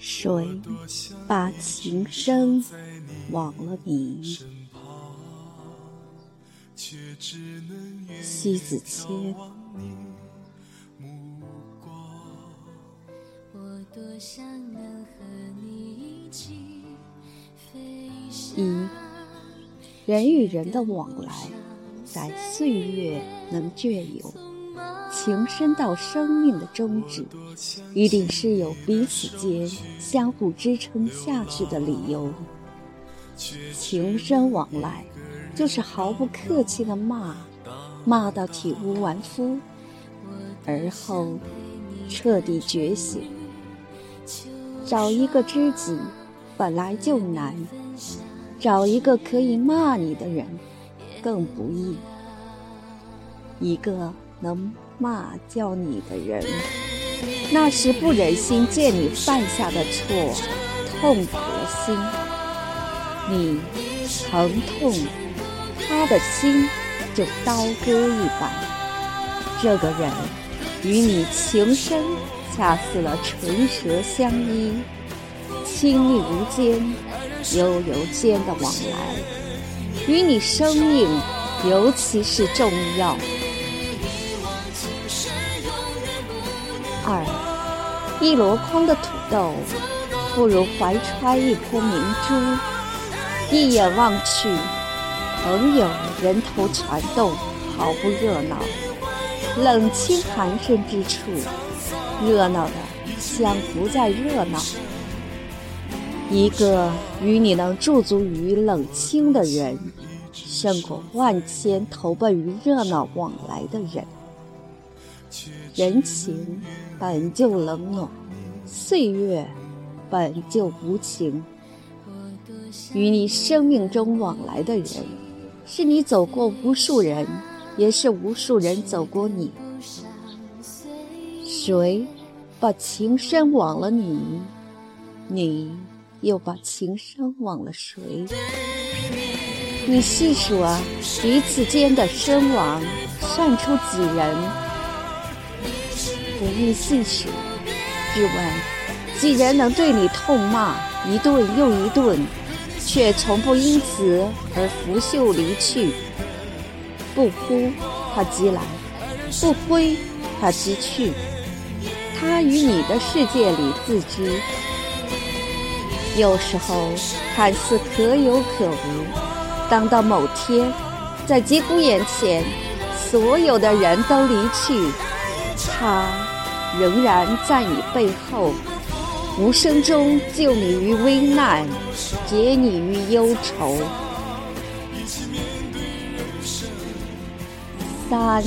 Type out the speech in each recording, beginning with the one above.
谁把情深忘了你？西子千。一人与人的往来，在岁月能隽永，情深到生命的终止，一定是有彼此间相互支撑下去的理由。情深往来，就是毫不客气的骂，骂到体无完肤，而后彻底觉醒。找一个知己，本来就难。找一个可以骂你的人，更不易。一个能骂叫你的人，那是不忍心见你犯下的错，痛苦了心。你疼痛，他的心就刀割一般。这个人与你情深，恰似了唇舌相依，亲密无间。悠悠间的往来，与你生命尤其是重要。二，一箩筐的土豆，不如怀揣一颗明珠。一眼望去，朋友人头攒动，毫不热闹。冷清寒深之处，热闹的像不在热闹。一个与你能驻足于冷清的人，胜过万千投奔于热闹往来的人。人情本就冷暖，岁月本就无情。与你生命中往来的人，是你走过无数人，也是无数人走过你。谁把情深忘了你？你。又把情深忘了谁？你细数啊，彼此间的身亡，算出几人？不必细数，试问几人能对你痛骂一顿又一顿，却从不因此而拂袖离去？不呼他即来，不挥他即去，他于你的世界里自知。有时候看似可有可无，当到某天，在节骨眼前，所有的人都离去，他仍然在你背后，无声中救你于危难，解你于忧愁。三，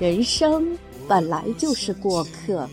人生本来就是过客。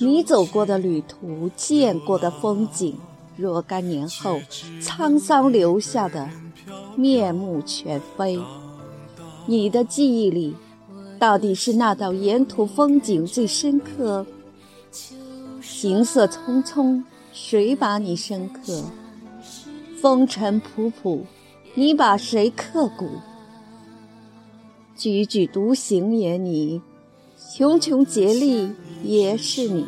你走过的旅途，见过的风景，若干年后沧桑留下的面目全非。你的记忆里，到底是那道沿途风景最深刻？行色匆匆，谁把你深刻？风尘仆仆，你把谁刻骨？踽踽独行也你，茕茕孑立。也是你，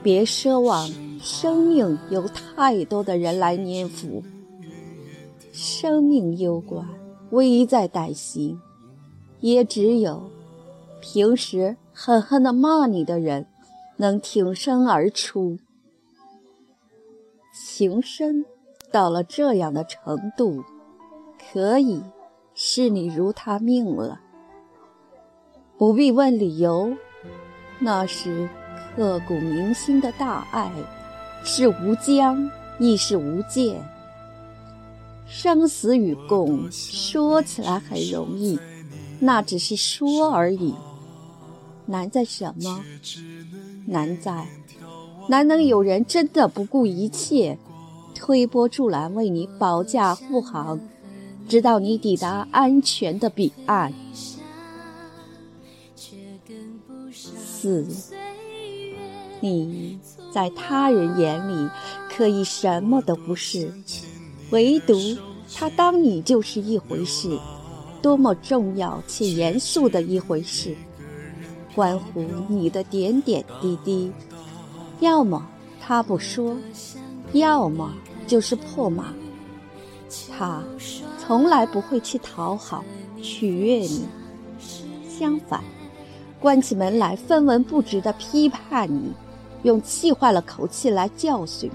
别奢望生命有太多的人来念佛。生命攸关，危在旦夕，也只有平时狠狠地骂你的人，能挺身而出。情深到了这样的程度，可以视你如他命了，不必问理由。那是刻骨铭心的大爱，是无疆，亦是无界。生死与共，说起来很容易，那只是说而已。难在什么？难在难能有人真的不顾一切，推波助澜，为你保驾护航，直到你抵达安全的彼岸。四，你在他人眼里可以什么都不是，唯独他当你就是一回事，多么重要且严肃的一回事，关乎你的点点滴滴。要么他不说，要么就是破骂。他从来不会去讨好、取悦你，相反，关起门来分文不值的批判你，用气坏了口气来教训。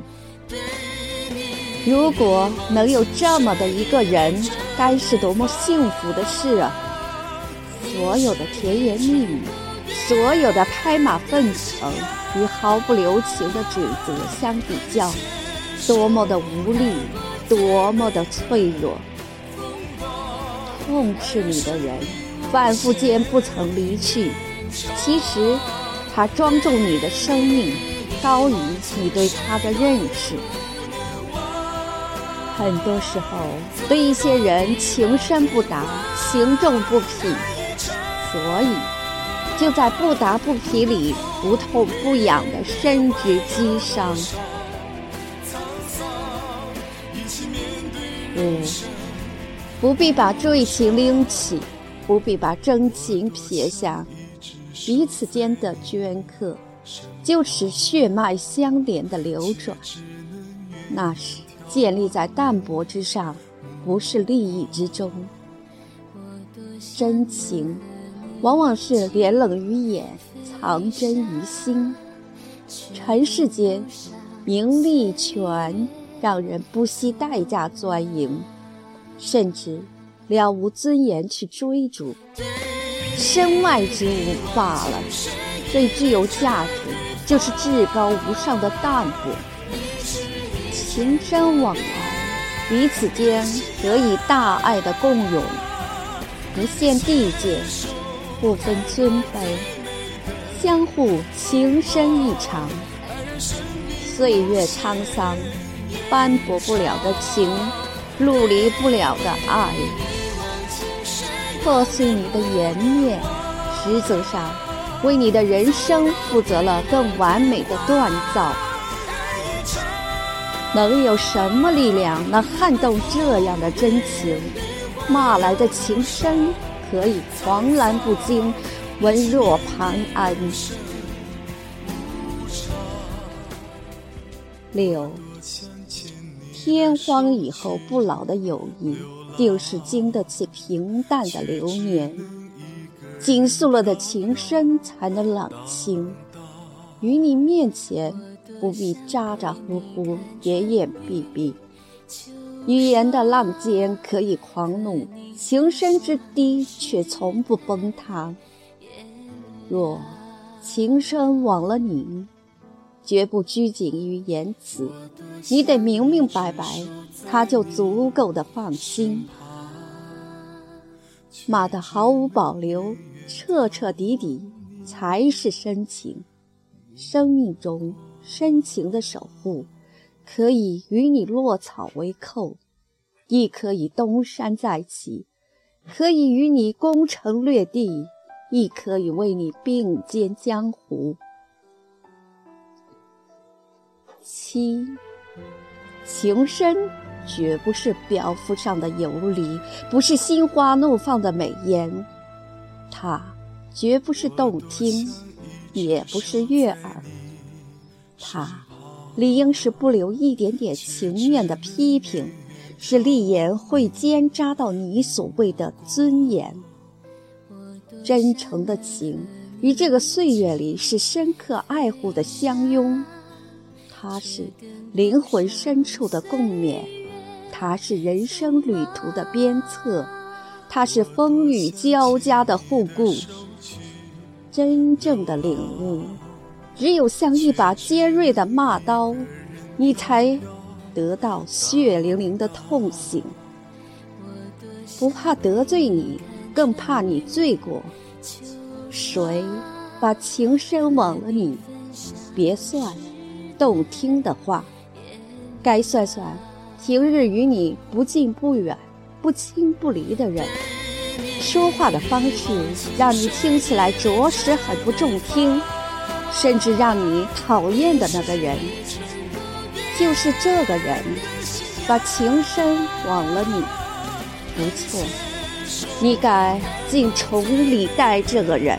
如果能有这么的一个人，该是多么幸福的事啊！所有的甜言蜜语，所有的拍马奉承，与毫不留情的指责相比较，多么的无力，多么的脆弱！痛斥你的人，反复间不曾离去，其实他庄重你的生命，高于你对他的认识。很多时候，对一些人情深不达，情重不匹，所以就在不达不匹里不痛不痒的深植积伤。五，不必把坠情拎起，不必把真情撇下，彼此间的镌刻，就是血脉相连的流转，那是。建立在淡泊之上，不是利益之中。真情，往往是脸冷于眼，藏真于心。尘世间，名利权让人不惜代价钻营，甚至了无尊严去追逐。身外之物罢了，最具有价值，就是至高无上的淡泊。情深往来，彼此间得以大爱的共融，不限地界，不分尊卑，相互情深意长。岁月沧桑，斑驳不了的情，陆离不了的爱，破碎你的颜面，实则上为你的人生负责了更完美的锻造。能有什么力量能撼动这样的真情？骂来的情深，可以狂澜不惊，稳若磐安。六，天荒以后不老的友谊，定是经得起平淡的流年。紧束了的情深，才能冷清。于你面前。不必咋咋呼呼、言言闭闭，语言的浪尖可以狂怒，情深之堤却从不崩塌。若情深忘了你，绝不拘谨于言辞，你得明明白白，他就足够的放心。骂得毫无保留、彻彻底底，才是深情。生命中。深情的守护，可以与你落草为寇，亦可以东山再起；可以与你攻城略地，亦可以为你并肩江湖。七，情深绝不是表肤上的游离，不是心花怒放的美言，它绝不是动听，也不是悦耳。他理应是不留一点点情面的批评，是立言会尖扎到你所谓的尊严。真诚的情，于这个岁月里是深刻爱护的相拥，它是灵魂深处的共勉，它是人生旅途的鞭策，它是风雨交加的护顾。真正的领悟。只有像一把尖锐的骂刀，你才得到血淋淋的痛醒。不怕得罪你，更怕你罪过。谁把情深枉了你？别算动听的话，该算算平日与你不近不远、不亲不离的人，说话的方式让你听起来着实很不中听。甚至让你讨厌的那个人，就是这个人，把情深枉了你。不错，你该敬重礼待这个人。